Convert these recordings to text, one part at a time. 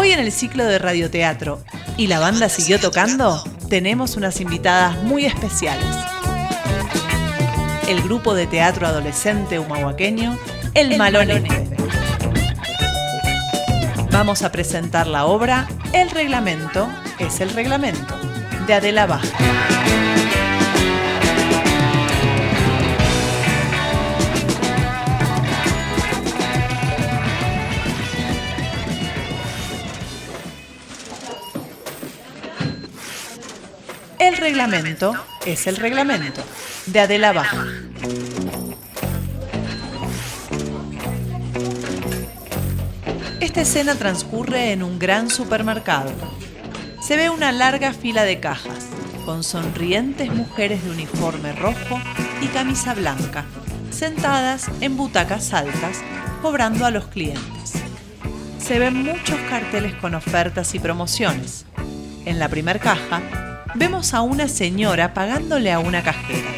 Hoy en el ciclo de radioteatro y la banda siguió tocando, tenemos unas invitadas muy especiales. El grupo de teatro adolescente humahuaqueño, El, Malonete. Vamos a presentar la obra El reglamento es el reglamento de Adela Baja. El reglamento es el reglamento de Adela Baja. Esta escena transcurre en un gran supermercado. Se ve una larga fila de cajas, con sonrientes mujeres de uniforme rojo y camisa blanca, sentadas en butacas altas, cobrando a los clientes. Se ven muchos carteles con ofertas y promociones. En la primer caja vemos a una señora pagándole a una cajera.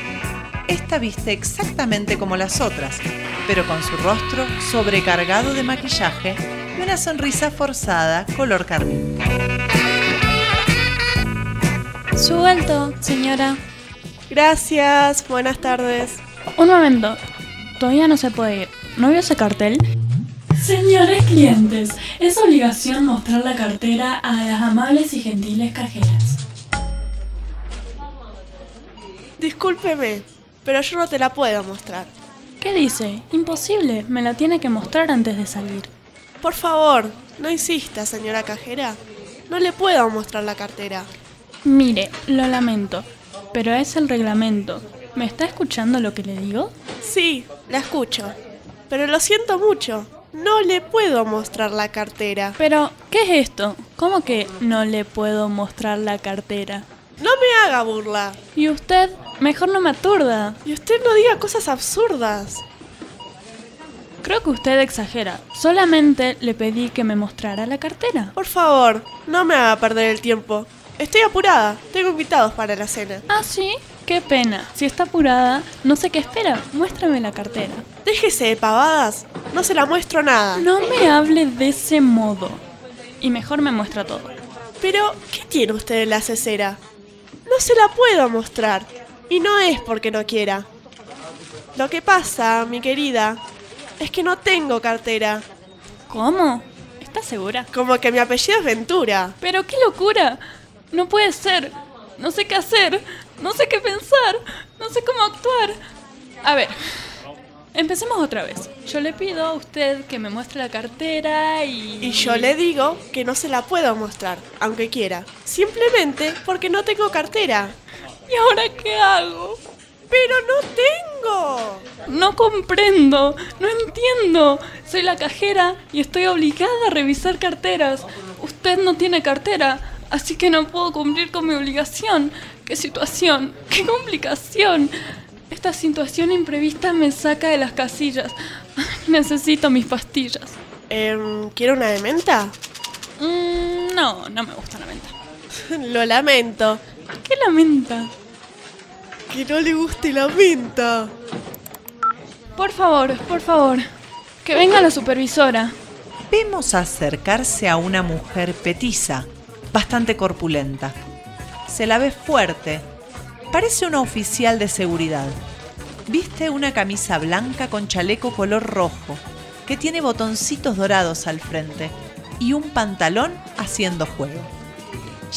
Esta viste exactamente como las otras, pero con su rostro sobrecargado de maquillaje y una sonrisa forzada color carmín. Su alto, señora. Gracias, buenas tardes. Un momento. Todavía no se puede ir. ¿No vio ese cartel? Señores clientes, es obligación mostrar la cartera a las amables y gentiles cajeras. Discúlpeme, pero yo no te la puedo mostrar. ¿Qué dice? Imposible. Me la tiene que mostrar antes de salir. Por favor, no insista, señora cajera. No le puedo mostrar la cartera. Mire, lo lamento, pero es el reglamento. ¿Me está escuchando lo que le digo? Sí, la escucho. Pero lo siento mucho. No le puedo mostrar la cartera. Pero, ¿qué es esto? ¿Cómo que no le puedo mostrar la cartera? No me haga burla. ¿Y usted? Mejor no me aturda. Y usted no diga cosas absurdas. Creo que usted exagera. Solamente le pedí que me mostrara la cartera. Por favor, no me haga perder el tiempo. Estoy apurada. Tengo invitados para la cena. ¿Ah, sí? Qué pena. Si está apurada, no sé qué espera. Muéstrame la cartera. Déjese de pavadas. No se la muestro nada. No me hable de ese modo. Y mejor me muestra todo. Pero, ¿qué tiene usted en la cesera? No se la puedo mostrar. Y no es porque no quiera. Lo que pasa, mi querida, es que no tengo cartera. ¿Cómo? ¿Estás segura? Como que mi apellido es Ventura. Pero qué locura. No puede ser. No sé qué hacer. No sé qué pensar. No sé cómo actuar. A ver. Empecemos otra vez. Yo le pido a usted que me muestre la cartera y... Y yo le digo que no se la puedo mostrar, aunque quiera. Simplemente porque no tengo cartera. ¿Y ahora qué hago? Pero no tengo. No comprendo, no entiendo. Soy la cajera y estoy obligada a revisar carteras. Usted no tiene cartera, así que no puedo cumplir con mi obligación. ¡Qué situación! ¡Qué complicación! Esta situación imprevista me saca de las casillas. Necesito mis pastillas. ¿Quiere una de menta? Mm, no, no me gusta la menta. Lo lamento. ¿Qué lamenta? Que no le guste la menta. Por favor, por favor. Que venga la supervisora. Vemos acercarse a una mujer petiza, bastante corpulenta. Se la ve fuerte. Parece una oficial de seguridad. Viste una camisa blanca con chaleco color rojo, que tiene botoncitos dorados al frente, y un pantalón haciendo juego.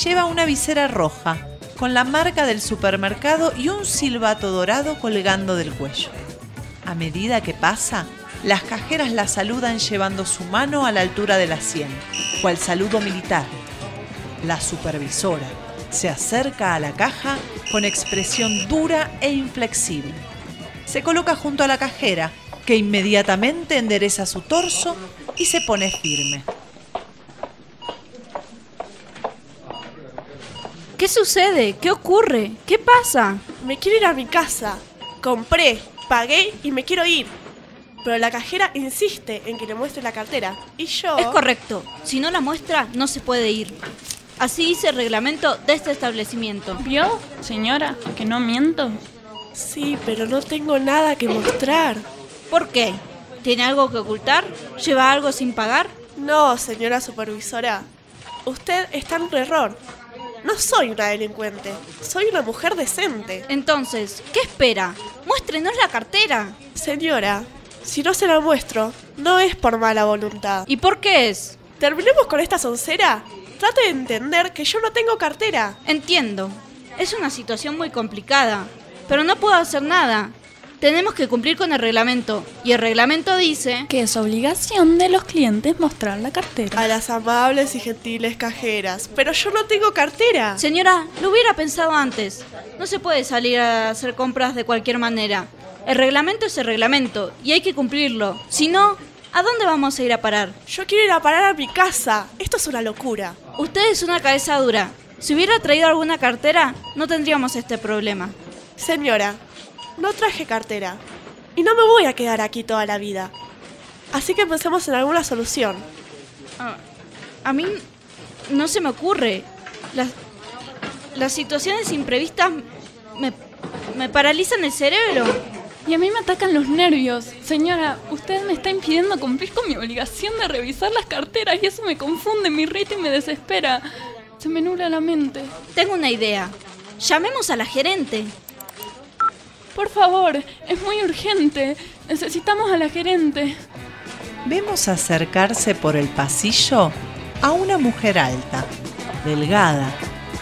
Lleva una visera roja, con la marca del supermercado y un silbato dorado colgando del cuello. A medida que pasa, las cajeras la saludan llevando su mano a la altura de la sien, cual saludo militar. La supervisora se acerca a la caja con expresión dura e inflexible. Se coloca junto a la cajera, que inmediatamente endereza su torso y se pone firme. ¿Qué sucede? ¿Qué ocurre? ¿Qué pasa? Me quiero ir a mi casa. Compré, pagué y me quiero ir. Pero la cajera insiste en que le muestre la cartera. Y yo... Es correcto. Si no la muestra, no se puede ir. Así dice el reglamento de este establecimiento. ¿Vio, señora, que no miento? Sí, pero no tengo nada que mostrar. ¿Por qué? ¿Tiene algo que ocultar? ¿Lleva algo sin pagar? No, señora supervisora. Usted está en un error. No soy una delincuente, soy una mujer decente. Entonces, ¿qué espera? Muéstrenos la cartera. Señora, si no se la muestro, no es por mala voluntad. ¿Y por qué es? Terminemos con esta soncera. Trate de entender que yo no tengo cartera. Entiendo. Es una situación muy complicada, pero no puedo hacer nada. Tenemos que cumplir con el reglamento, y el reglamento dice... Que es obligación de los clientes mostrar la cartera. A las amables y gentiles cajeras. Pero yo no tengo cartera. Señora, lo hubiera pensado antes. No se puede salir a hacer compras de cualquier manera. El reglamento es el reglamento, y hay que cumplirlo. Si no, ¿a dónde vamos a ir a parar? Yo quiero ir a parar a mi casa. Esto es una locura. Usted es una cabeza dura. Si hubiera traído alguna cartera, no tendríamos este problema. Señora, no traje cartera. Y no me voy a quedar aquí toda la vida. Así que pensemos en alguna solución. Ah, a mí no se me ocurre. Las, las situaciones imprevistas me, me paralizan el cerebro. Y a mí me atacan los nervios. Señora, usted me está impidiendo cumplir con mi obligación de revisar las carteras y eso me confunde, me irrita y me desespera. Se me nubla la mente. Tengo una idea. Llamemos a la gerente. Por favor, es muy urgente. Necesitamos a la gerente. Vemos acercarse por el pasillo a una mujer alta, delgada,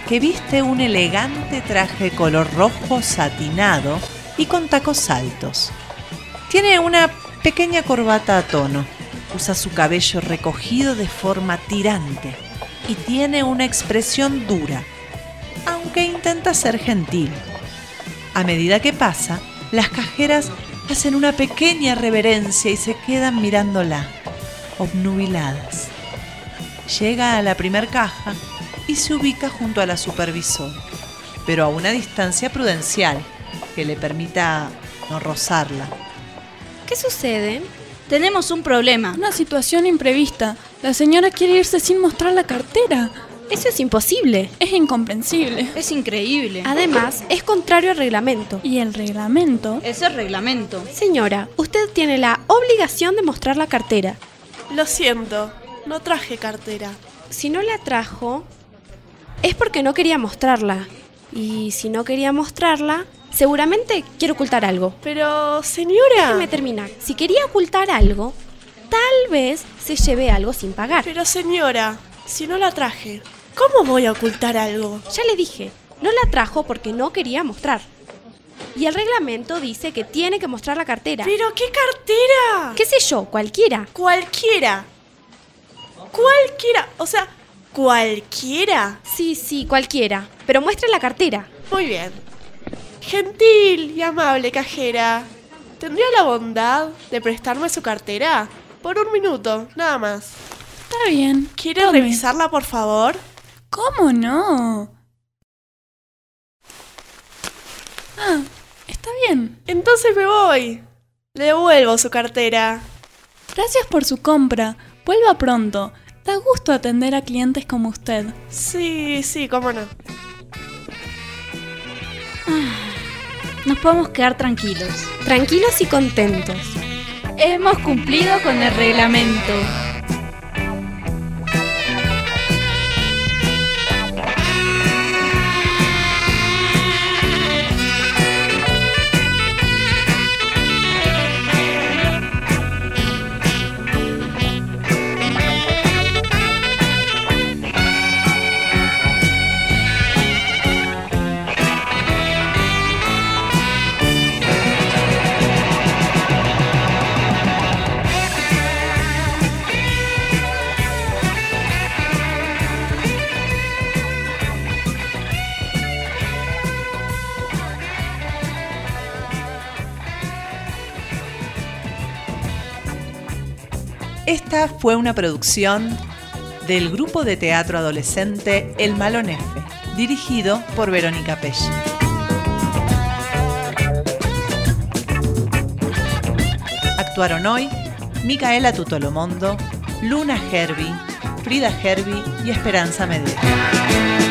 que viste un elegante traje color rojo satinado y con tacos altos. Tiene una pequeña corbata a tono, usa su cabello recogido de forma tirante y tiene una expresión dura, aunque intenta ser gentil. A medida que pasa, las cajeras hacen una pequeña reverencia y se quedan mirándola, obnubiladas. Llega a la primer caja y se ubica junto a la supervisora, pero a una distancia prudencial que le permita no rozarla. ¿Qué sucede? Tenemos un problema. Una situación imprevista. La señora quiere irse sin mostrar la cartera. Eso es imposible. Es incomprensible. Es increíble. Además, es contrario al reglamento. Y el reglamento Es el reglamento. Señora, usted tiene la obligación de mostrar la cartera. Lo siento, no traje cartera. Si no la trajo, es porque no quería mostrarla. Y si no quería mostrarla, seguramente quiere ocultar algo. Pero, señora. Déjeme terminar. Si quería ocultar algo, tal vez se lleve algo sin pagar. Pero, señora, si no la traje, ¿cómo voy a ocultar algo? Ya le dije, no la trajo porque no quería mostrar. Y el reglamento dice que tiene que mostrar la cartera. ¿Pero qué cartera? ¿Qué sé yo? Cualquiera. Cualquiera. Cualquiera. O sea, cualquiera. Sí, sí, cualquiera. Pero muestre la cartera. Muy bien. Gentil y amable cajera, ¿tendría la bondad de prestarme su cartera? Por un minuto, nada más. está bien. ¿Quiere Tome. revisarla, por favor? ¿Cómo no? Ah, está bien. Entonces me voy. Le devuelvo su cartera. Gracias por su compra. Vuelva pronto. Da gusto atender a clientes como usted. Sí, sí, cómo no. Nos podemos quedar tranquilos. Tranquilos y contentos. Hemos cumplido con el reglamento. Esta fue una producción del grupo de teatro adolescente El Malón F, dirigido por Verónica Pech. Actuaron hoy Micaela Tutolomondo, Luna Herby, Frida Herby y Esperanza Medina.